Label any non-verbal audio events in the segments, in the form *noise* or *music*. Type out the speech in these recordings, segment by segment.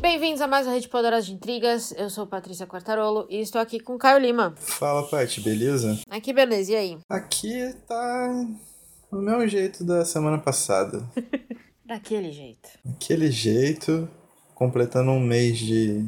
Bem-vindos a mais uma Rede Poderosa de Intrigas. Eu sou Patrícia Quartarolo e estou aqui com Caio Lima. Fala, Paty, beleza? Aqui, beleza, e aí? Aqui tá do mesmo jeito da semana passada. *laughs* Daquele jeito. Aquele jeito, completando um mês de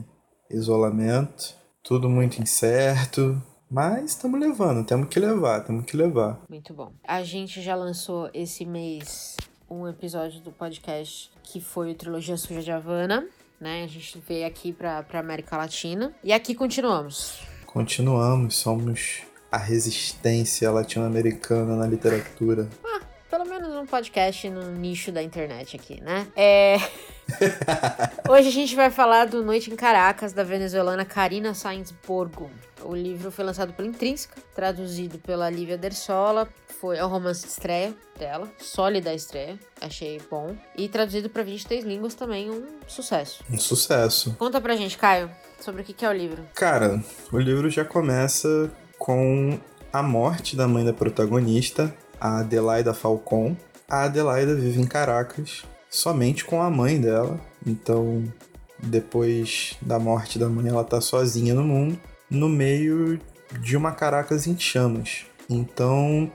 isolamento, tudo muito incerto, mas estamos levando, temos que levar, temos que levar. Muito bom. A gente já lançou esse mês um episódio do podcast que foi o Trilogia Suja de Havana, né? A gente veio aqui pra, pra América Latina e aqui continuamos. Continuamos, somos a resistência latino-americana na literatura. Ah, pelo menos um podcast no nicho da internet aqui, né? É. *laughs* Hoje a gente vai falar do Noite em Caracas, da venezuelana Karina Sainz Borgo. O livro foi lançado pela Intrínseca, traduzido pela Lívia Dersola. Foi é o romance de estreia dela, sólida estreia, achei bom. E traduzido para 23 línguas também, um sucesso. Um sucesso. Conta pra gente, Caio, sobre o que que é o livro. Cara, o livro já começa com a morte da mãe da protagonista, a Adelaida Falcon. A Adelaida vive em Caracas somente com a mãe dela, então depois da morte da mãe ela tá sozinha no mundo, no meio de uma Caracas em chamas. Então,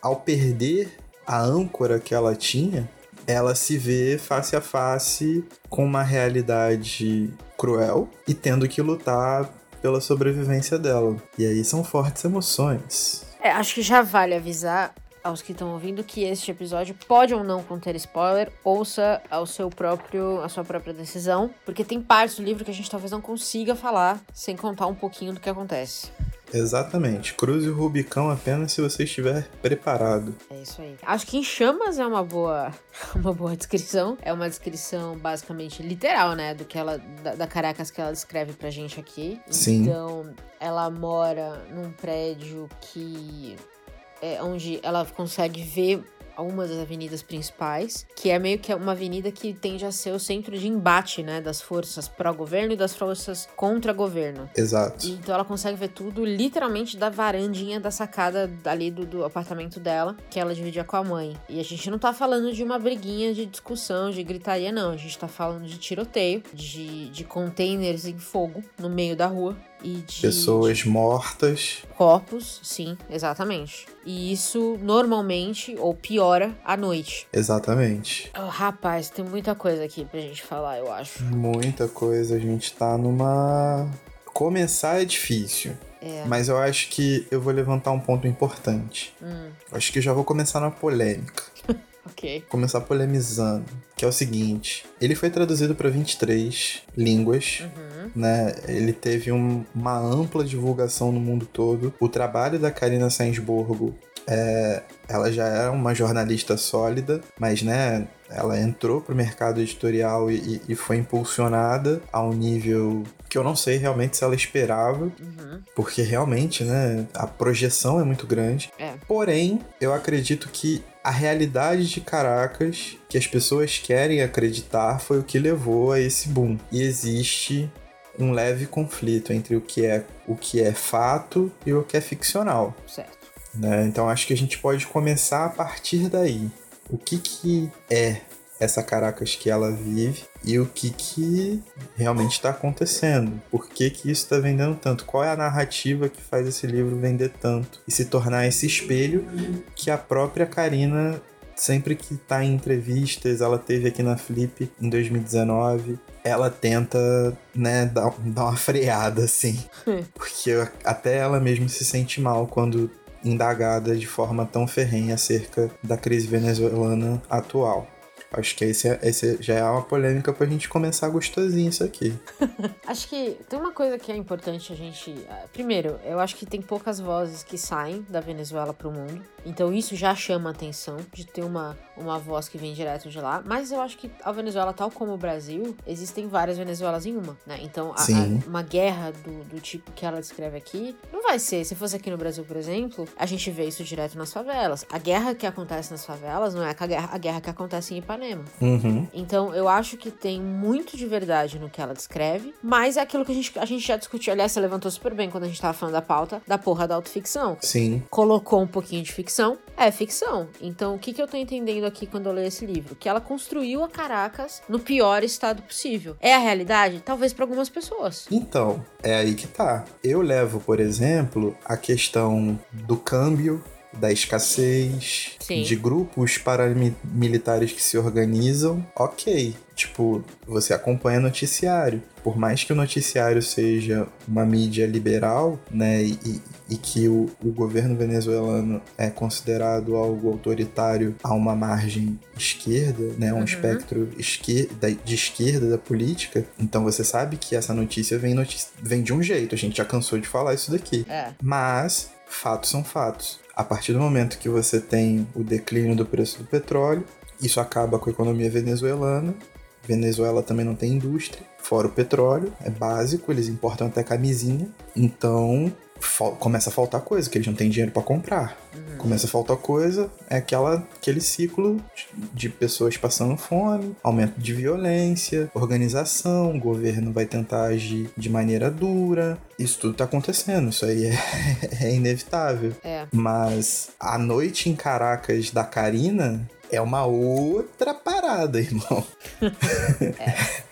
ao perder a âncora que ela tinha, ela se vê face a face com uma realidade cruel e tendo que lutar pela sobrevivência dela. E aí são fortes emoções. É, acho que já vale avisar aos que estão ouvindo que este episódio pode ou não conter spoiler, ouça ao seu próprio, a sua própria decisão, porque tem partes do livro que a gente talvez não consiga falar sem contar um pouquinho do que acontece. Exatamente. Cruze o Rubicão apenas se você estiver preparado. É isso aí. Acho que em chamas é uma boa, *laughs* uma boa descrição. É uma descrição basicamente literal, né? Do que ela. Da, da Caracas que ela descreve pra gente aqui. Sim. Então, ela mora num prédio que. É onde ela consegue ver algumas das avenidas principais, que é meio que uma avenida que tende a ser o centro de embate, né, das forças pró-governo e das forças contra-governo. Exato. Então ela consegue ver tudo literalmente da varandinha da sacada ali do, do apartamento dela, que ela dividia com a mãe. E a gente não tá falando de uma briguinha de discussão, de gritaria, não. A gente tá falando de tiroteio, de, de containers em fogo no meio da rua. E de Pessoas mortas. corpos, sim, exatamente. E isso normalmente, ou piora, à noite. Exatamente. Oh, rapaz, tem muita coisa aqui pra gente falar, eu acho. Muita coisa. A gente tá numa. Começar é difícil. É. Mas eu acho que eu vou levantar um ponto importante. Hum, acho que eu já vou começar na polêmica. *laughs* ok. Começar polemizando. Que é o seguinte: ele foi traduzido para 23 línguas. Uhum. Né? Ele teve um- uma ampla divulgação no mundo todo. O trabalho da Karina Sainsborgo, é, ela já era uma jornalista sólida, mas, né? Ela entrou pro mercado editorial e, e- foi impulsionada a um nível que eu não sei realmente se ela esperava, Uhum. porque realmente, né? A projeção é muito grande. É. Porém, eu acredito que a realidade de Caracas, que as pessoas querem acreditar, foi o que levou a esse boom. E existe um leve conflito entre o que é o que é fato e o que é ficcional. Certo. né? Então acho que a gente pode começar a partir daí. O que que é essa Caracas que ela vive e o que que realmente está acontecendo? Por que que isso está vendendo tanto? Qual é a narrativa que faz esse livro vender tanto e se tornar esse espelho que a própria Karina sempre que está em entrevistas, ela teve aqui na Flip em 2019, ela tenta, né, dar, dar uma freada assim, *laughs* porque até ela mesma se sente mal quando indagada de forma tão ferrenha acerca da crise venezuelana atual. Acho que esse, é- esse já é uma polêmica pra gente começar gostosinho isso aqui. *laughs* Acho que tem uma coisa que é importante a gente. ah, Primeiro, eu acho que tem poucas vozes que saem da Venezuela pro mundo. Então isso já chama a atenção de ter uma, uma voz que vem direto de lá. Mas eu acho que a Venezuela, tal como o Brasil, existem várias Venezuelas em uma, né? Então a- a- uma guerra do, do tipo que ela descreve aqui não vai vai ser. Se fosse aqui no Brasil, por exemplo, a gente vê isso direto nas favelas. A guerra que acontece nas favelas não é a guerra, a guerra que acontece em Ipanema. Uhum. Então, eu acho que tem muito de verdade no que ela descreve, mas é aquilo que a gente, a gente já discutiu. Aliás, você levantou super bem quando a gente tava falando da pauta da porra da autoficção. Sim. Colocou um pouquinho de ficção, é ficção. Então, o que, que eu tô entendendo aqui quando eu leio esse livro? Que ela construiu a Caracas no pior estado possível. É a realidade? Talvez para algumas pessoas. Então, é aí que tá. Eu levo, por exemplo, a questão do câmbio da escassez, Sim. de grupos paramilitares que se organizam, ok. Tipo, você acompanha noticiário. Por mais que o noticiário seja uma mídia liberal, né, e, e que o, o governo venezuelano é considerado algo autoritário a uma margem esquerda, né, um Uhum. espectro esquerda, de esquerda da política, então você sabe que essa notícia vem, notícia vem de um jeito. A gente já cansou de falar isso daqui. É. Mas fatos são fatos. A partir do momento que você tem o declínio do preço do petróleo, isso acaba com a economia venezuelana. Venezuela também não tem indústria, fora o petróleo, é básico, eles importam até camisinha. Então começa a faltar coisa, que eles não têm dinheiro para comprar. Começa a faltar coisa, é aquela, aquele ciclo de- pessoas passando fome, aumento de violência, organização, o governo vai tentar agir de maneira dura. Isso tudo tá acontecendo, isso aí é, *laughs* é inevitável. É. Mas a noite em Caracas da Karina é uma outra parada, *laughs* irmão.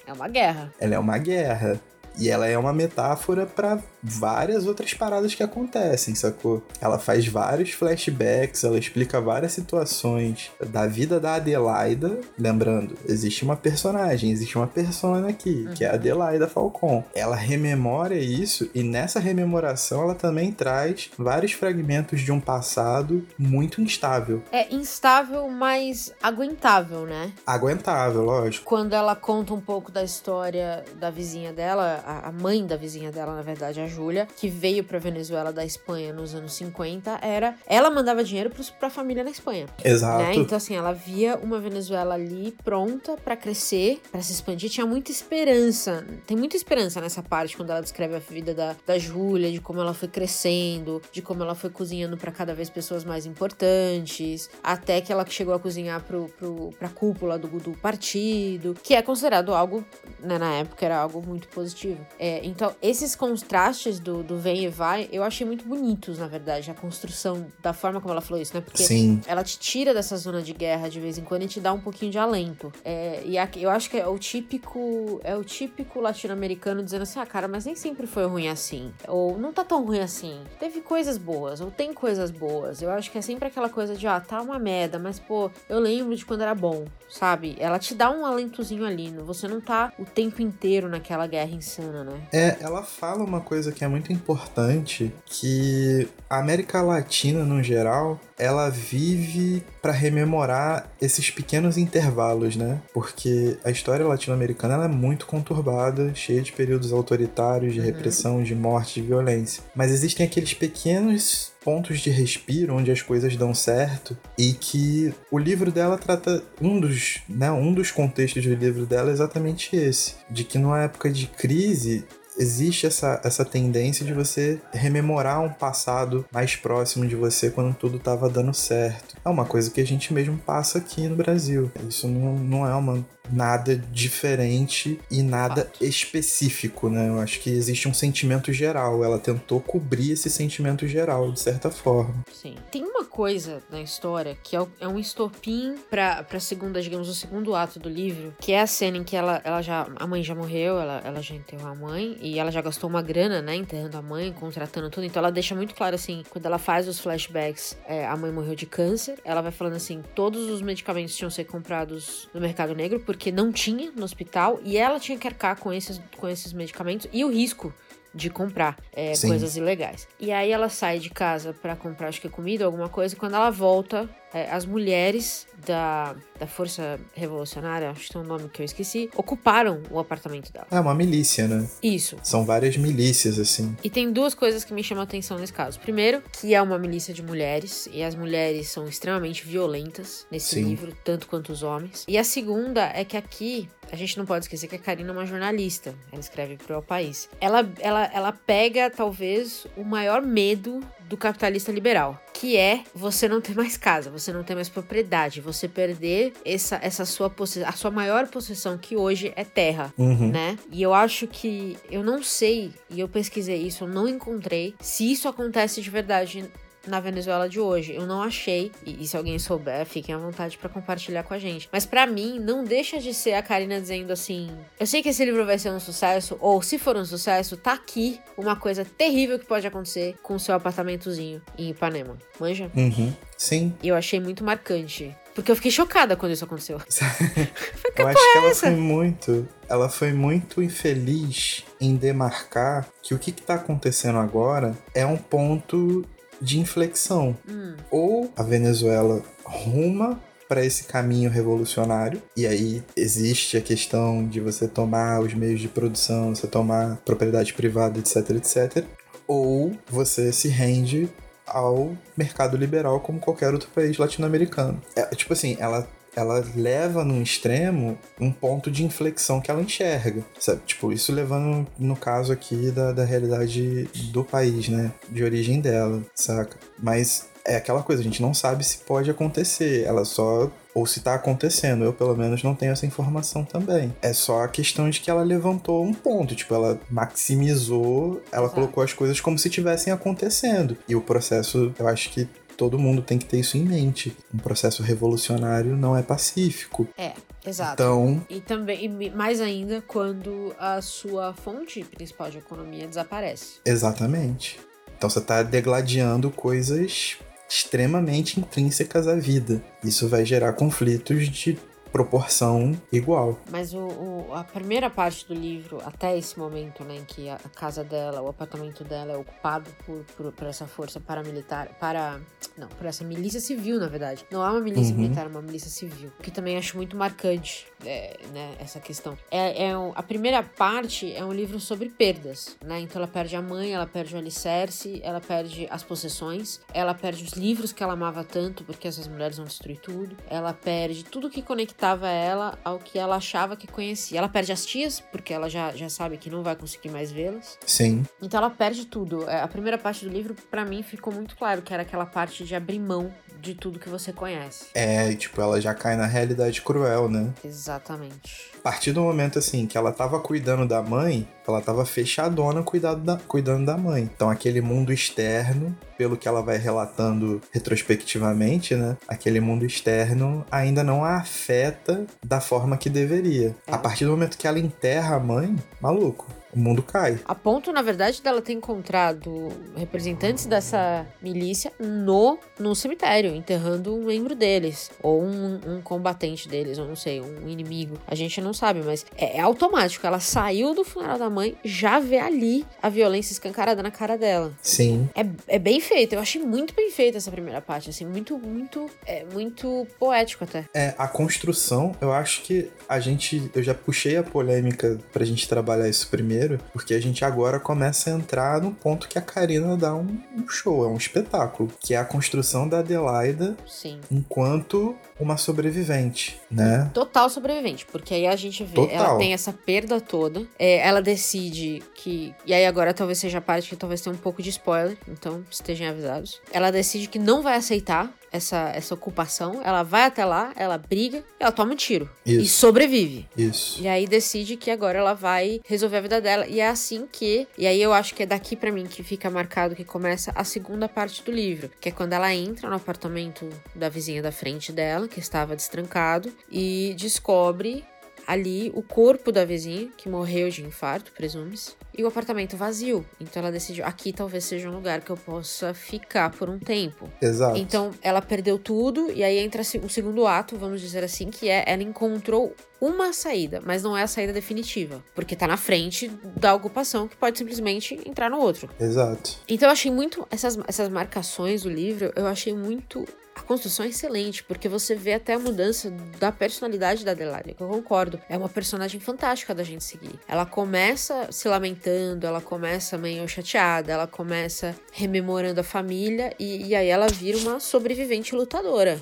É uma guerra. Ela é uma guerra. E ela é uma metáfora para várias outras paradas que acontecem, sacou? Ela faz vários flashbacks, ela explica várias situações da vida da Adelaida. Lembrando, existe uma personagem, existe uma persona aqui, que é a Adelaida Falcon. Ela rememora isso e nessa rememoração ela também traz vários fragmentos de um passado muito instável. É instável, mas aguentável, né? Aguentável, lógico. Quando ela conta um pouco da história da vizinha dela, a a mãe da vizinha dela, na verdade, a Júlia, que veio pra Venezuela da Espanha nos anos 50, era. Ela mandava dinheiro pros, pra família na Espanha. Exato. Né? Então, assim, ela via uma Venezuela ali pronta pra crescer, pra se expandir. Tinha muita esperança. Tem muita esperança nessa parte, quando ela descreve a vida da, da Júlia, de como ela foi crescendo, de como ela foi cozinhando pra cada vez pessoas mais importantes, até que ela chegou a cozinhar pro, pro, pra cúpula do, do partido, que é considerado algo, né, na época, era algo muito positivo. É, então, esses contrastes do, do vem e vai, eu achei muito bonitos, na verdade, a construção da forma como ela falou isso, né? Porque Sim. ela te tira dessa zona de guerra de vez em quando e te dá um pouquinho de alento. É, e aqui- eu acho que é o típico é o típico latino-americano dizendo assim, ah, cara, mas nem sempre foi ruim assim. Ou não tá tão ruim assim. Teve coisas boas, ou tem coisas boas. Eu acho que é sempre aquela coisa de, ah, tá uma merda, mas pô, eu lembro de quando era bom, sabe? Ela te dá um alentozinho ali. Você não tá o tempo inteiro naquela guerra insana, né? É, ela fala uma coisa que é muito importante, que a América Latina, no geral, ela vive para rememorar esses pequenos intervalos, né? Porque a história latino-americana é muito conturbada, cheia de períodos autoritários, de Uhum. repressão, de morte, de violência. Mas existem aqueles pequenos pontos de respiro onde as coisas dão certo e que o livro dela trata um dos, né, um dos contextos do livro dela é exatamente esse, de que numa época de crise existe essa, essa tendência de você rememorar um passado mais próximo de você quando tudo estava dando certo. É uma coisa que a gente mesmo passa aqui no Brasil. Isso não, não é uma nada diferente e nada Fato. específico, né? Eu acho que existe um sentimento geral. Ela tentou cobrir esse sentimento geral, de certa forma. Sim. Tem uma coisa na história que é, é um estopim pra, pra segunda, digamos, o segundo ato do livro, que é a cena em que ela, ela já. A mãe já morreu, ela, ela já enterrou a mãe, e ela já gastou uma grana, né? Enterrando a mãe, contratando tudo. Então ela deixa muito claro assim, quando ela faz os flashbacks, é, a mãe morreu de câncer. Ela vai falando assim: todos os medicamentos tinham que ser comprados no mercado negro, porque não tinha no hospital, e ela tinha que arcar com esses, com esses medicamentos e o risco de comprar é, coisas ilegais. E aí ela sai de casa pra comprar, acho que comida ou alguma coisa, e quando ela volta, as mulheres da, da Força Revolucionária, acho que tem um nome que eu esqueci, ocuparam o apartamento dela. É uma milícia, né? Isso. São várias milícias, assim. E tem duas coisas que me chamam a atenção nesse caso. Primeiro, que é uma milícia de mulheres, e as mulheres são extremamente violentas nesse Sim. livro, tanto quanto os homens. E a segunda é que aqui a gente não pode esquecer que a Karina é uma jornalista. Ela escreve para o país. Ela, ela, ela pega, talvez, o maior medo do capitalista liberal, que é você não ter mais casa, você não ter mais propriedade, você perder essa, essa sua a sua maior possessão, que hoje é terra. Uhum. Né? E eu acho que eu não sei, e eu pesquisei isso, eu não encontrei se isso acontece de verdade na Venezuela de hoje. Eu não achei, e, e se alguém souber, fiquem à vontade pra compartilhar com a gente. Mas pra mim, não deixa de ser a Karina dizendo assim: eu sei que esse livro vai ser um sucesso, ou se for um sucesso, tá aqui uma coisa terrível que pode acontecer com o seu apartamentozinho em Ipanema. Manja? Uhum. Sim. E eu achei muito marcante. Porque eu fiquei chocada quando isso aconteceu. *laughs* Eu acho que ela essa? foi muito. Ela foi muito infeliz em demarcar que o que, que tá acontecendo agora é um ponto de inflexão. Hum, Ou a Venezuela ruma para esse caminho revolucionário, e aí existe a questão de você tomar os meios de produção, você tomar propriedade privada, etc, etc. Ou você se rende ao mercado liberal como qualquer outro país latino-americano. É, tipo assim, ela ela leva num extremo um ponto de inflexão que ela enxerga, sabe? Tipo, isso levando no caso aqui da, da realidade do país, né? De origem dela, saca? Mas é aquela coisa, a gente não sabe se pode acontecer, ela só. Ou se tá acontecendo, eu pelo menos não tenho essa informação também. É só a questão de que ela levantou um ponto, tipo, ela maximizou, ela Exato. colocou as coisas como se estivessem acontecendo. E o processo, eu acho que todo mundo tem que ter isso em mente. Um processo revolucionário não é pacífico. é, exato. Então, E também, e mais ainda, quando a sua fonte principal de economia desaparece. exatamente. Então você tá degladiando coisas extremamente intrínsecas à vida. Isso vai gerar conflitos de proporção igual. Mas o, o- a primeira parte do livro, até esse momento, né, em que a, casa dela, o apartamento dela é ocupado por, por, por essa força paramilitar, para... Não, por essa milícia civil, na verdade. Não é uma milícia Uhum. militar, é uma milícia civil. O que também acho muito marcante, é, né, essa questão. É, é um- a primeira parte é um livro sobre perdas, né? Então ela perde a mãe, ela perde o alicerce, ela perde as possessões, ela perde os livros que ela amava tanto, porque essas mulheres vão destruir tudo. Ela perde tudo que conectava ela ao que ela achava que conhecia. Ela perde as tias, porque ela já, já sabe que não vai conseguir mais vê-las. Sim, Então ela perde tudo. É, A primeira parte do livro, pra mim, ficou muito claro que era aquela parte de abrir mão de tudo que você conhece. é, tipo, ela já cai na realidade cruel, né? Exatamente. A partir do momento assim que ela tava cuidando da mãe, ela tava fechadona cuidado da, cuidando da mãe. Então aquele mundo externo, pelo que ela vai relatando retrospectivamente, né? Aquele mundo externo ainda não a afeta da forma que deveria. É. A partir do momento que ela enterra a mãe, maluco, o mundo cai. A ponto, na verdade, dela ter encontrado representantes dessa milícia no, no cemitério, enterrando um membro deles. Ou um, um combatente deles, ou não sei, um inimigo. A gente não sabe, mas é, é automático. Ela saiu do funeral da mãe, já vê ali a violência escancarada na cara dela. Sim, É, é bem feito. Eu achei muito bem feita essa primeira parte, assim, muito, muito, é muito poético até. É, a construção, eu acho que a gente. Eu já puxei a polêmica pra gente trabalhar isso primeiro, porque a gente agora começa a entrar no ponto que a Karina dá um, um show, é um espetáculo, que é a construção da Adelaida Sim. enquanto uma sobrevivente, né? Total sobrevivente, porque aí a gente vê, Total. ela tem essa perda toda, é, ela decide que, e aí agora talvez seja a parte que talvez tenha um pouco de spoiler, então estejam avisados. Ela decide que não vai aceitar essa, essa ocupação, ela vai até lá, ela briga, ela toma um tiro e Isso, sobrevive. isso. E aí decide que agora ela vai resolver a vida dela. E é assim que. E aí eu acho que é daqui pra mim que fica marcado que começa a segunda parte do livro. Que é quando ela entra no apartamento da vizinha da frente dela, que estava destrancado, e descobre ali o corpo da vizinha, que morreu de infarto, presume-se, e o apartamento vazio. Então ela decidiu, aqui talvez seja um lugar que eu possa ficar por um tempo. Exato. Então ela perdeu tudo e aí entra o segundo ato, vamos dizer assim, que é ela encontrou uma saída, mas não é a saída definitiva, porque tá na frente da ocupação que pode simplesmente entrar no outro. Exato. Então eu achei muito essas, essas marcações do livro, eu achei muito a construção é excelente, porque você vê até a mudança da personalidade da Adelaide, que eu concordo. É uma personagem fantástica da gente seguir. Ela começa se lamentando, ela começa meio chateada, ela começa rememorando a família e, e aí ela vira uma sobrevivente lutadora.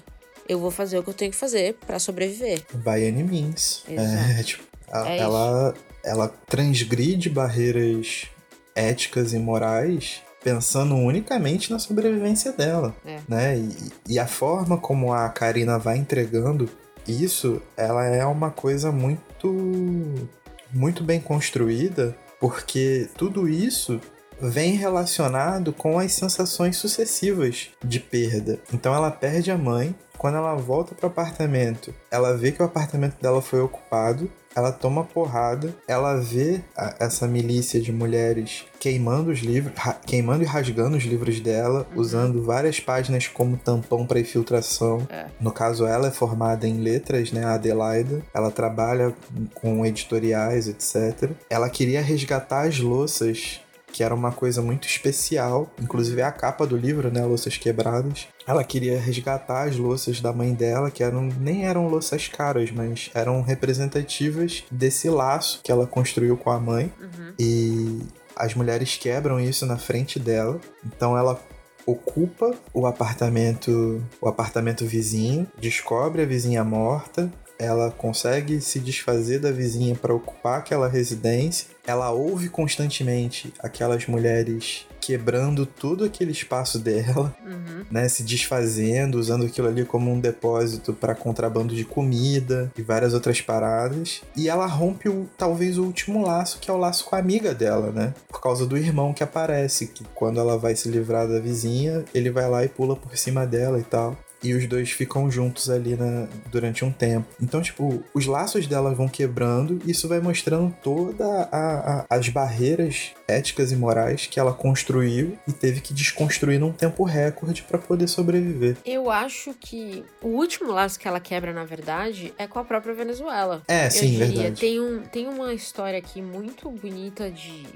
Eu vou fazer o que eu tenho que fazer para sobreviver. By any means. É, *laughs* tipo, a, é ela, ela transgride barreiras éticas e morais pensando unicamente na sobrevivência dela, é. né? E, e, a forma como a Karina vai entregando isso, ela é uma coisa muito muito bem construída, porque tudo isso vem relacionado com as sensações sucessivas de perda. Então ela perde a mãe, quando ela volta para o apartamento, ela vê que o apartamento dela foi ocupado, ela toma porrada, ela vê a, essa milícia de mulheres queimando os livros, queimando e rasgando os livros dela, uhum. usando várias páginas como tampão para infiltração. É. No caso, ela é formada em letras, né, a Adelaida. Ela trabalha com editoriais, etc. Ela queria resgatar as louças que era uma coisa muito especial, inclusive a capa do livro, né, Louças Quebradas. Ela queria resgatar as louças da mãe dela, que eram nem eram louças caras, mas eram representativas desse laço que ela construiu com a mãe. Uhum. E as mulheres quebram isso na frente dela. Então ela ocupa o apartamento, o apartamento vizinho, descobre a vizinha morta, ela consegue se desfazer da vizinha para ocupar aquela residência. Ela ouve constantemente aquelas mulheres quebrando todo aquele espaço dela, uhum. né, se desfazendo, usando aquilo ali como um depósito para contrabando de comida e várias outras paradas. E ela rompe o talvez o último laço, que é o laço com a amiga dela, né? Por causa do irmão que aparece, que quando ela vai se livrar da vizinha, ele vai lá e pula por cima dela e tal e os dois ficam juntos ali na, durante um tempo. Então, tipo, os laços dela vão quebrando e isso vai mostrando toda a, a, as barreiras éticas e morais que ela construiu e teve que desconstruir num tempo recorde para poder sobreviver. Eu acho que o último laço que ela quebra, na verdade, é com a própria Venezuela. É, Eu sim, diria. verdade. Tem, um, tem uma história aqui muito bonita de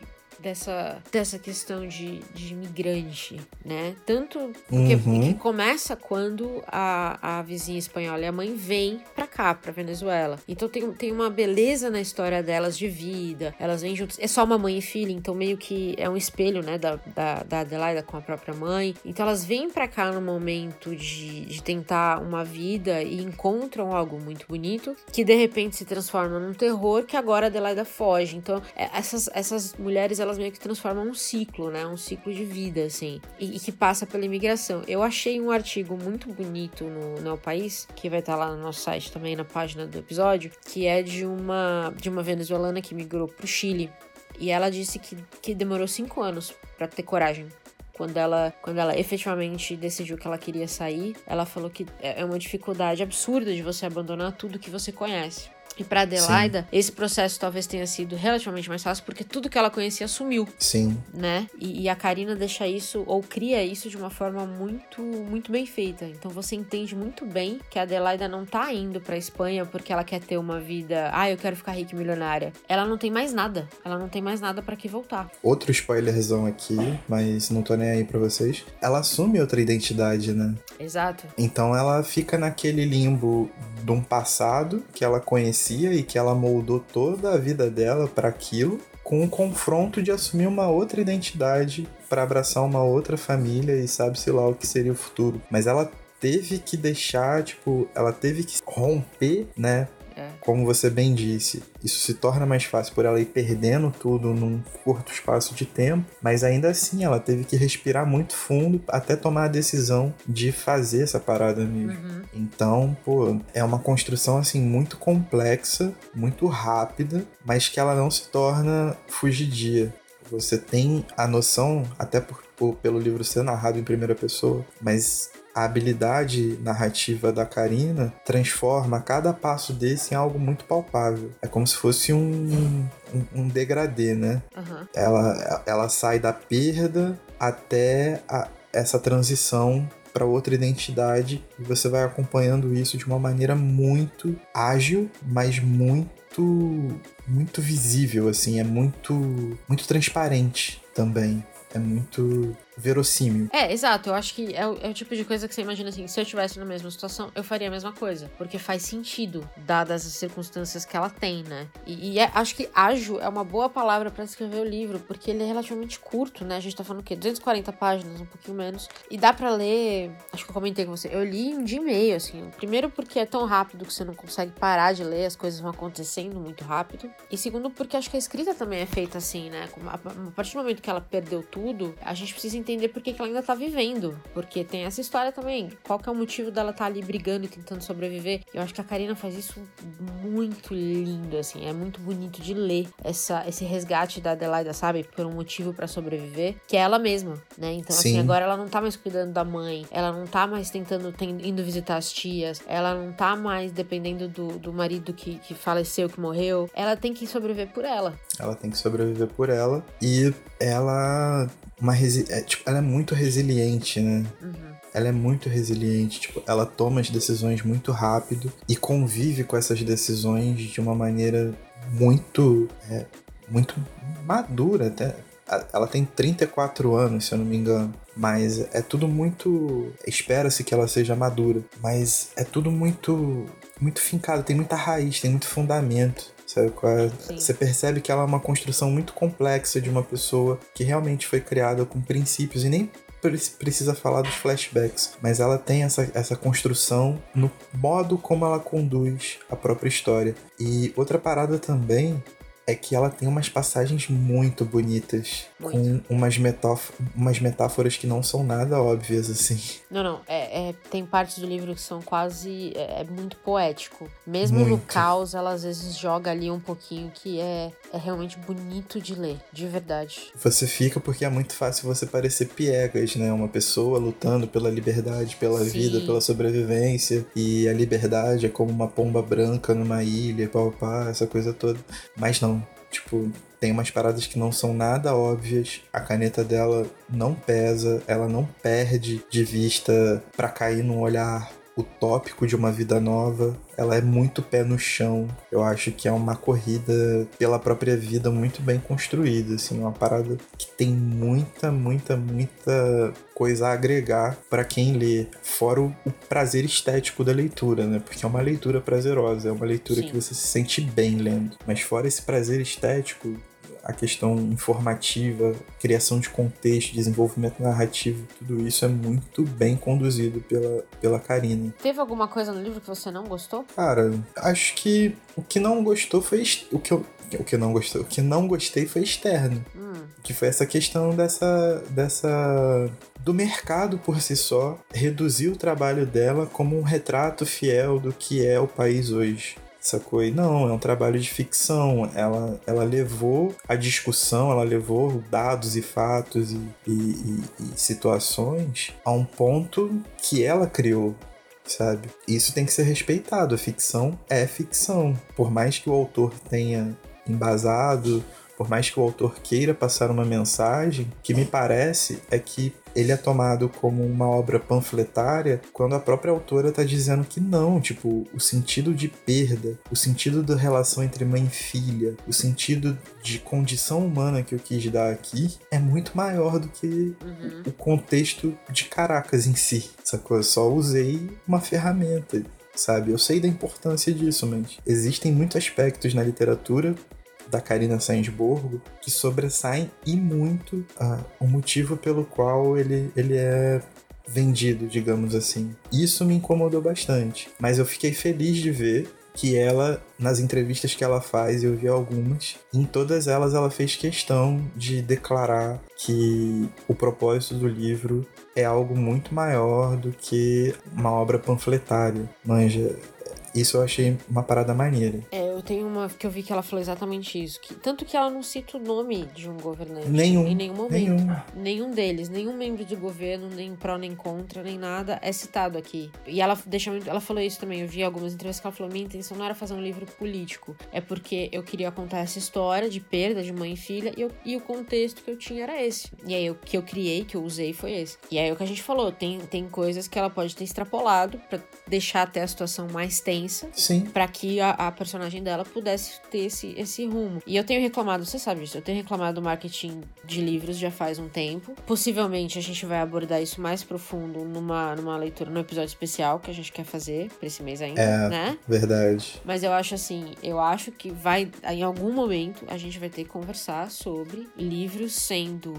dessa, dessa questão de, de imigrante, né? Tanto porque, Uhum. que começa quando a, a vizinha espanhola e a mãe vêm pra cá, pra Venezuela. Então tem, tem uma beleza na história delas de vida, elas vêm juntas. É só uma mãe e filha, então meio que é um espelho, né, da, da, da Adelaida com a própria mãe. Então elas vêm pra cá no momento de, de tentar uma vida e encontram algo muito bonito, que de repente se transforma num terror que agora a Adelaida foge. Então é, essas, essas mulheres, elas meio que transformam um ciclo, né? Um ciclo de vida, assim. E, e que passa pela imigração. Eu achei um artigo muito bonito no, no País, que vai estar lá no nosso site também, na página do episódio, que é de uma, de uma venezuelana que migrou pro Chile. E ela disse que, que demorou cinco anos para ter coragem quando ela, quando ela efetivamente decidiu que ela queria sair, ela falou que é uma dificuldade absurda de você abandonar tudo que você conhece. E para Adelaida, Sim. esse processo talvez tenha sido relativamente mais fácil, porque tudo que ela conhecia sumiu. Sim. Né? E, e, a Karina deixa isso, ou cria isso de uma forma muito, muito bem feita. Então você entende muito bem que a Adelaida não tá indo pra Espanha porque ela quer ter uma vida. Ah, eu quero ficar rica e milionária. Ela não tem mais nada. Ela não tem mais nada para que voltar. Outro spoilerzão aqui, mas não tô nem aí pra vocês. Ela assume outra identidade, né? Exato. Então ela fica naquele limbo de um passado que ela conhecia e que ela moldou toda a vida dela para aquilo, com o confronto de assumir uma outra identidade para abraçar uma outra família e sabe-se lá o que seria o futuro. Mas ela teve que deixar, tipo, ela teve que romper, né, é. como você bem disse, isso se torna mais fácil por ela ir perdendo tudo num curto espaço de tempo, mas ainda assim ela teve que respirar muito fundo até tomar a decisão de fazer essa parada mesmo. Uhum. Então, pô, é uma construção assim muito complexa, muito rápida, mas que ela não se torna fugidia. Você tem a noção, até por, por, pelo livro ser narrado em primeira pessoa, mas a habilidade narrativa da Karina transforma cada passo desse em algo muito palpável. É como se fosse um, um, um degradê, né? Uhum. Ela, ela sai da perda até a, essa transição para outra identidade e você vai acompanhando isso de uma maneira muito ágil, mas muito muito visível assim, é muito muito transparente também. É muito verossímil. É, exato. Eu acho que é o, é o, tipo de coisa que você imagina assim: se eu estivesse na mesma situação, eu faria a mesma coisa. Porque faz sentido, dadas as circunstâncias que ela tem, né? E, e é, acho que ágil é uma boa palavra para escrever o livro, porque ele é relativamente curto, né? A gente tá falando o quê? 240 páginas, um pouquinho menos. E dá para ler. Acho que eu comentei com você. Eu li um dia e meio, assim. Primeiro, porque é tão rápido que você não consegue parar de ler, as coisas vão acontecendo muito rápido. E segundo, porque acho que a escrita também é feita assim, né? A partir do momento que ela perdeu tudo, a gente precisa entender por que, que ela ainda tá vivendo. Porque tem essa história também. Qual que é o motivo dela estar tá ali brigando e tentando sobreviver? Eu acho que a Karina faz isso muito lindo, assim. É muito bonito de ler essa, esse resgate da Adelaida, sabe? Por um motivo para sobreviver, que é ela mesma, né? Então, assim, Sim. assim, agora ela não tá mais cuidando da mãe, ela não tá mais tentando, tem, indo visitar as tias, ela não tá mais dependendo do, do marido que, que faleceu, que morreu. Ela tem que sobreviver por ela. Ela tem que sobreviver por ela. E ela uma resi é, tipo, ela é muito resiliente, né? Uhum. Ela é muito resiliente, tipo, ela toma as decisões muito rápido e convive com essas decisões de uma maneira muito é, muito madura até. Ela tem 34 anos, se eu não me engano. Mas é tudo muito. Espera-se que ela seja madura. Mas é tudo muito. Muito fincado, tem muita raiz, tem muito fundamento. Sabe? É? Você percebe que ela é uma construção muito complexa de uma pessoa que realmente foi criada com princípios e nem precisa falar dos flashbacks, mas ela tem essa, essa construção no modo como ela conduz a própria história. E outra parada também é que ela tem umas passagens muito bonitas, muito. com umas, umas metáforas que não são nada óbvias, assim. Não, não, é, é tem partes do livro que são quase, é, é muito poético. Mesmo muito. no caos, ela às vezes joga ali um pouquinho que é, é realmente bonito de ler, de verdade. Você fica porque é muito fácil você parecer piegas, né? Uma pessoa lutando pela liberdade, pela Sim. vida, pela sobrevivência, e a liberdade é como uma pomba branca numa ilha, pá, essa coisa toda. Mas não, Tipo, tem umas paradas que não são nada óbvias. A caneta dela não pesa, ela não perde de vista para cair num olhar utópico de uma vida nova. Ela é muito pé no chão. Eu acho que é uma corrida pela própria vida muito bem construída, assim, uma parada que tem muita, muita, muita coisa a agregar para quem lê, fora o, prazer estético da leitura, né? Porque é uma leitura prazerosa, é uma leitura Sim. que você se sente bem lendo. Mas fora esse prazer estético, a questão informativa, criação de contexto, desenvolvimento narrativo, tudo isso é muito bem conduzido pela, pela Karina. Teve alguma coisa no livro que você não gostou? Cara, acho que o que não gostou foi o que eu o que não gostou, o que não gostei foi externo, hum. que foi essa questão dessa dessa do mercado por si só reduzir o trabalho dela como um retrato fiel do que é o país hoje sacou? E não, é um trabalho de ficção. Ela, ela levou a discussão, ela levou dados e fatos e, e, e, e situações a um ponto que ela criou sabe? Isso tem que ser respeitado. A ficção é ficção. Por mais que o autor tenha embasado, por mais que o autor queira passar uma mensagem, que me parece é que ele é tomado como uma obra panfletária quando a própria autora está dizendo que não, tipo, o sentido de perda, o sentido da relação entre mãe e filha, o sentido de condição humana que eu quis dar aqui é muito maior do que uhum. o contexto de Caracas em si, sacou? Eu só usei uma ferramenta sabe? Eu sei da importância disso, mas existem muitos aspectos na literatura da Karina Sainsborgo que sobressaem e muito uh, o motivo pelo qual ele, ele é vendido, digamos assim. Isso me incomodou bastante, mas eu fiquei feliz de ver que ela, nas entrevistas que ela faz, eu vi algumas, em todas elas ela fez questão de declarar que o propósito do livro é algo muito maior do que uma obra panfletária. Manja, isso eu achei uma parada maneira. É, eu tenho uma que eu vi que ela falou exatamente isso. Que, tanto que ela não cita o nome de um governante. Nenhum. Em nenhum momento. Nenhum. nenhum deles, nenhum membro do governo, nem pró nem contra, nem nada, é citado aqui. E ela deixa muito. Ela falou isso também. Eu vi algumas entrevistas que ela falou: minha intenção não era fazer um livro político. É porque eu queria contar essa história de perda de mãe e filha. E, eu, e o contexto que eu tinha era esse. E aí o que eu criei, que eu usei, foi esse. E aí o que a gente falou: tem, tem coisas que ela pode ter extrapolado para deixar até a situação mais tensa Sim. Pra que a, a, personagem dela pudesse ter esse, esse rumo. E eu tenho reclamado, você sabe disso, eu tenho reclamado do marketing de livros já faz um tempo. Possivelmente a gente vai abordar isso mais profundo numa, numa leitura, no episódio especial que a gente quer fazer pra esse mês ainda, É. né? Verdade. Mas eu acho assim, eu acho que vai, em algum momento, a gente vai ter que conversar sobre livros sendo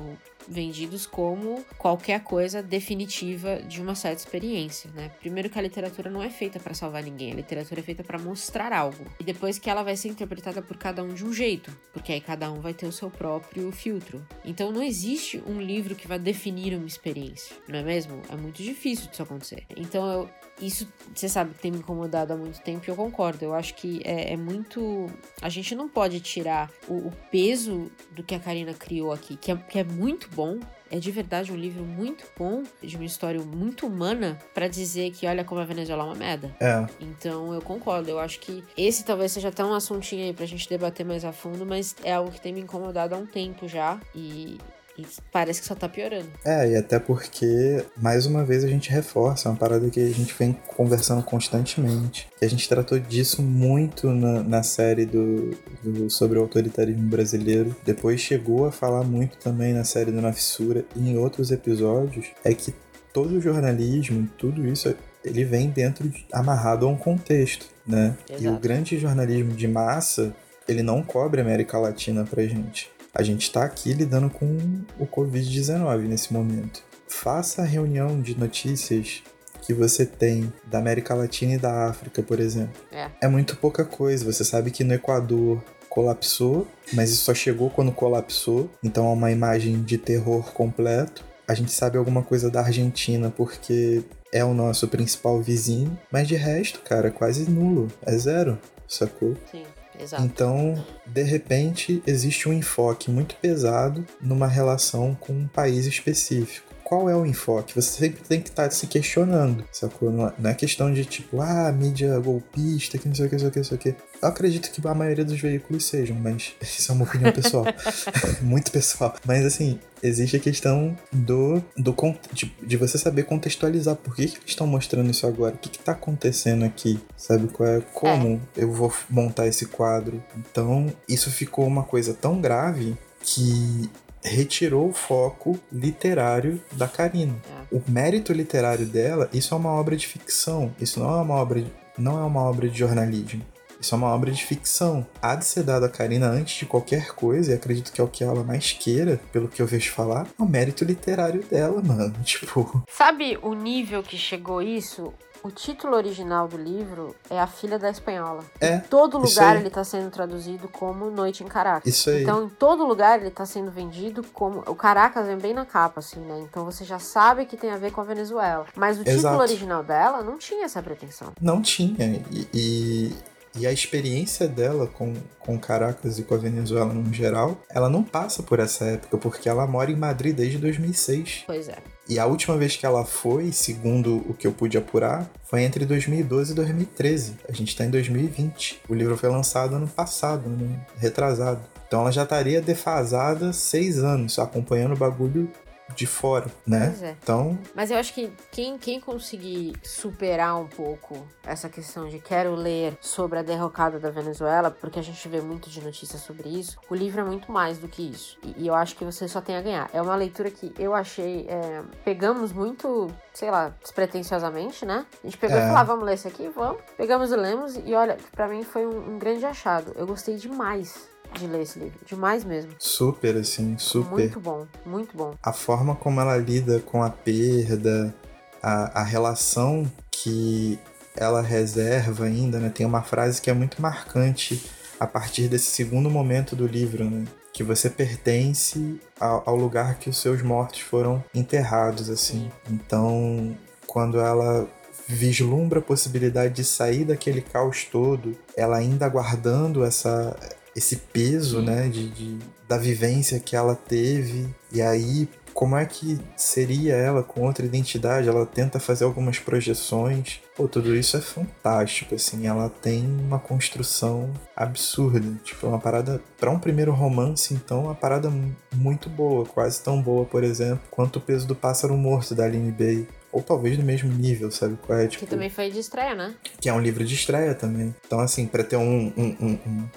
vendidos como qualquer coisa definitiva de uma certa experiência, né? Primeiro que a literatura não é feita para salvar ninguém, a literatura é feita para mostrar algo. E depois que ela vai ser interpretada por cada um de um jeito, porque aí cada um vai ter o seu próprio filtro. Então não existe um livro que vai definir uma experiência, não é mesmo? É muito difícil disso acontecer. Então eu, isso, você sabe, tem me incomodado há muito tempo e eu concordo. Eu acho que é, é muito. A gente não pode tirar o, o peso do que a Karina criou aqui, que é, que é muito bom. É de verdade um livro muito bom, de uma história muito humana, pra dizer que olha como a Venezuela é uma merda. É. Então eu concordo. Eu acho que esse talvez seja até um assuntinho aí pra gente debater mais a fundo, mas é algo que tem me incomodado há um tempo já. E. e parece que só tá piorando. É, e até porque, mais uma vez, a gente reforça, é uma parada que a gente vem conversando constantemente. Que a gente tratou disso muito na, na série do, do- sobre o autoritarismo brasileiro. Depois chegou a falar muito também na série do Na Fissura e em outros episódios. É que todo o jornalismo, tudo isso, ele vem dentro, de, amarrado a um contexto, né? E o Exato. grande jornalismo de massa, ele não cobre a América Latina pra gente. A gente está aqui lidando com o Covid-19 nesse momento. Faça a reunião de notícias que você tem da América Latina e da África, por exemplo. É. É muito pouca coisa. Você sabe que no Equador colapsou, mas isso só chegou quando colapsou. Então é uma imagem de terror completo. A gente sabe alguma coisa da Argentina porque é o nosso principal vizinho, mas de resto, cara, é quase nulo. É zero, sacou? Sim, exato. Então, de repente, existe um enfoque muito pesado numa relação com um país específico. Qual é o enfoque? Você sempre tem que estar se questionando, sacou? É- não é questão de tipo, ah, mídia golpista, que não sei o que, não sei o que, não sei o que. Eu acredito que a maioria dos veículos sejam, mas *laughs* isso é uma opinião pessoal. *laughs* muito pessoal. Mas assim, existe a questão do, do de, de você saber contextualizar por que, que eles estão mostrando isso agora, o que, que tá acontecendo aqui, sabe? Qual é, como eu vou montar esse quadro. Então, isso ficou uma coisa tão grave que retirou o foco literário da Karina. É. O mérito literário dela, isso é uma obra de ficção, isso não é uma obra não é uma obra de jornalismo. Isso é uma obra de ficção. Há de ser dado a Karina antes de qualquer coisa, e acredito que é o que ela mais queira, pelo que eu vejo falar, é o mérito literário dela, mano. *laughs* Tipo, Sabe o nível que chegou isso? O título original do livro é A Filha da Espanhola. É, Em todo lugar ele tá sendo traduzido como Noite em Caracas. Isso aí. Então, em todo lugar ele tá sendo vendido como. O Caracas vem bem na capa, assim, né? Então você já sabe que tem a ver com a Venezuela. Mas o título Exato. original dela não tinha essa pretensão. não tinha. E, e, e a experiência dela com, com Caracas e com a Venezuela no geral, ela não passa por essa época, porque ela mora em Madrid desde 2006. Pois é. E a última vez que ela foi, segundo o que eu pude apurar, foi entre 2012 e 2013. A gente tá em 2020. O livro foi lançado ano passado, né? retrasado. Então ela já estaria defasada seis anos, acompanhando o bagulho de fora, né? Pois é. Então, Mas eu acho que quem, quem conseguir superar um pouco essa questão de quero ler sobre a derrocada da Venezuela, porque a gente vê muito de notícias sobre isso, o livro é muito mais do que isso. E, e eu acho que você só tem a ganhar. É uma leitura que eu achei. é, pegamos muito, sei lá, despretensiosamente, né? A gente pegou e É. falou: ah, vamos ler esse aqui? Vamos. Pegamos e lemos, e olha, pra mim foi um, um grande achado. Eu gostei demais de ler esse livro. Demais mesmo. super assim, super. Muito bom, muito bom. a forma como ela lida com a perda, a, a relação que ela reserva ainda, né? Tem uma frase que é muito marcante a partir desse segundo momento do livro, né? Que você pertence ao, ao lugar que os seus mortos foram enterrados, assim. Então, quando ela vislumbra a possibilidade de sair daquele caos todo, ela ainda guardando essa, esse peso, né, de, de- da vivência que ela teve. E aí, como é que seria ela com outra identidade? Ela tenta fazer algumas projeções. Pô, tudo isso é fantástico, assim. Ela tem uma construção absurda. Tipo, é uma parada. Pra um primeiro romance, então, é uma parada mu- muito boa. Quase tão boa, por exemplo, quanto o peso do pássaro morto da Aline Bay. ou talvez do mesmo nível, sabe qual é? Tipo, que também foi de estreia, né? Que é um livro de estreia também. Então, assim, para ter um, um, um,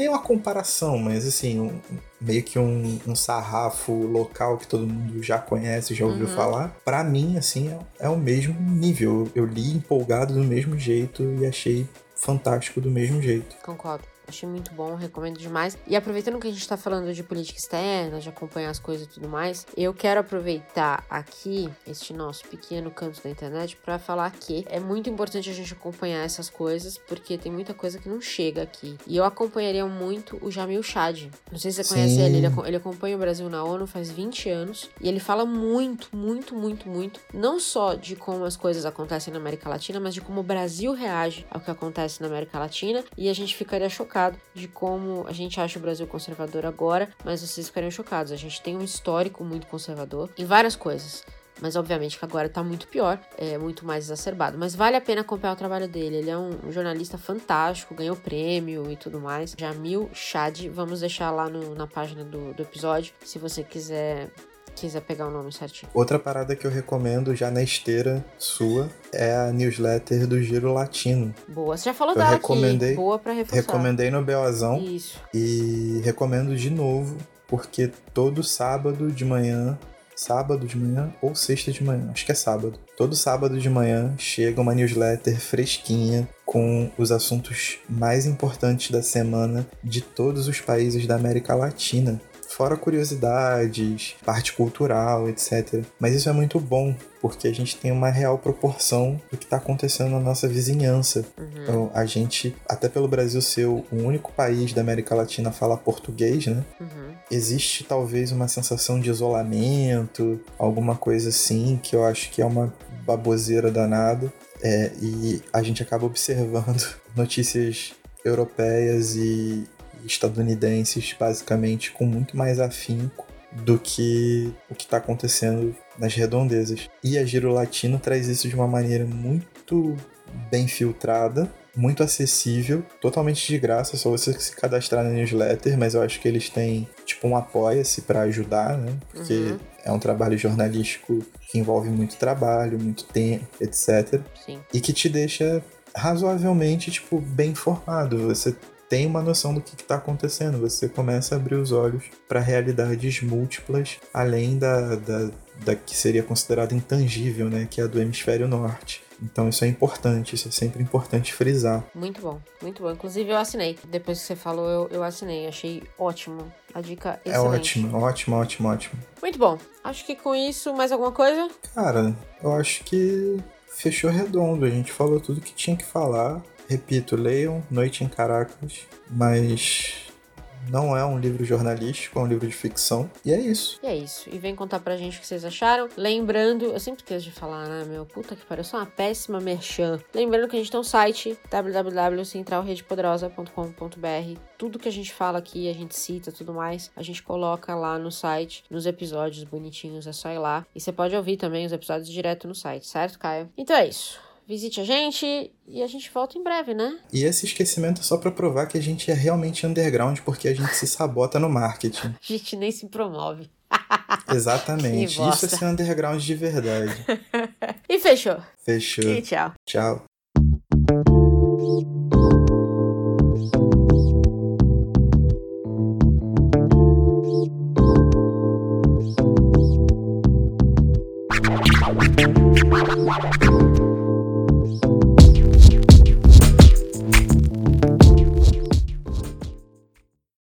Nem uma comparação, mas assim, um, meio que um, um, sarrafo local que todo mundo já conhece, já ouviu uhum. falar. Para mim, assim, é, é o mesmo nível. Eu li empolgado do mesmo jeito e achei fantástico do mesmo jeito. Concordo. Achei muito bom, recomendo demais. E aproveitando que a gente tá falando de política externa, de acompanhar as coisas e tudo mais, eu quero aproveitar aqui este nosso pequeno canto da internet para falar que é muito importante a gente acompanhar essas coisas, porque tem muita coisa que não chega aqui. E eu acompanharia muito o Jamil Chad. Não sei se você Sim. conhece ele, ele acompanha o Brasil na ONU faz 20 anos e ele fala muito, muito, muito, muito, não só de como as coisas acontecem na América Latina, mas de como o Brasil reage ao que acontece na América Latina e a gente ficaria chocado chocado de como a gente acha o Brasil conservador agora, mas vocês ficariam chocados. A gente tem um histórico muito conservador em várias coisas. Mas obviamente que agora tá muito pior, é muito mais exacerbado. Mas vale a pena acompanhar o trabalho dele. Ele é um jornalista fantástico, ganhou prêmio e tudo mais. Jamil Chad, vamos deixar lá no, na página do, do episódio, se você quiser quiser pegar o nome certinho. Outra parada que eu recomendo já na esteira sua é a newsletter do Giro Latino. Boa, você já falou da recomendei, aqui. Boa pra reforçar. Recomendei no Beozão. Isso. E recomendo de novo, porque todo sábado de manhã sábado de manhã ou sexta de manhã, acho que é sábado. Todo sábado de manhã chega uma newsletter fresquinha com os assuntos mais importantes da semana de todos os países da América Latina fora curiosidades, parte cultural, etc. Mas isso é muito bom, porque a gente tem uma real proporção do que está acontecendo na nossa vizinhança. Uhum. Então, a gente, até pelo Brasil ser o único país da América Latina a falar português, né? Uhum. Existe talvez uma sensação de isolamento, alguma coisa assim, que eu acho que é uma baboseira danada. É, e a gente acaba observando *laughs* notícias europeias e estadunidenses, basicamente, com muito mais afinco do que o que está acontecendo nas redondezas. E a Giro Latino traz isso de uma maneira muito bem filtrada, muito acessível, totalmente de graça, só você se cadastrar na newsletter, mas eu acho que eles têm tipo um apoia-se para ajudar, né? Porque uhum. é um trabalho jornalístico que envolve muito trabalho, muito tempo, etc. Sim. E que te deixa razoavelmente tipo bem informado. Você tem uma noção do que está acontecendo. Você começa a abrir os olhos para realidades múltiplas, além da, da, da que seria considerada intangível, né, que é a do hemisfério norte. Então isso é importante, isso é sempre importante frisar. Muito bom, muito bom. Inclusive eu assinei. Depois que você falou, eu, eu assinei. Achei ótimo. A dica é excelente. É ótimo, ótimo, ótimo, ótimo. Muito bom. Acho que com isso, mais alguma coisa? Cara, eu acho que fechou redondo. A gente falou tudo que tinha que falar. Repito, leiam Noite em Caracas, mas não é um livro jornalístico, é um livro de ficção. E é isso. E é isso. E vem contar pra gente o que vocês acharam. Lembrando, eu sempre esqueço de falar, né, meu? Puta que pariu, eu sou uma péssima merchan. Lembrando que a gente tem um site, www.centralredepoderosa.com.br. Tudo que a gente fala aqui, a gente cita, tudo mais, a gente coloca lá no site, nos episódios bonitinhos, é só ir lá. E você pode ouvir também os episódios direto no site, certo, Caio? Então é isso visite a gente e a gente volta em breve, né? E esse esquecimento é só para provar que a gente é realmente underground porque a gente se sabota no marketing. A gente nem se promove. *laughs* Exatamente. *laughs* Isso é ser underground de verdade. *laughs* e fechou. Fechou. E tchau. Tchau.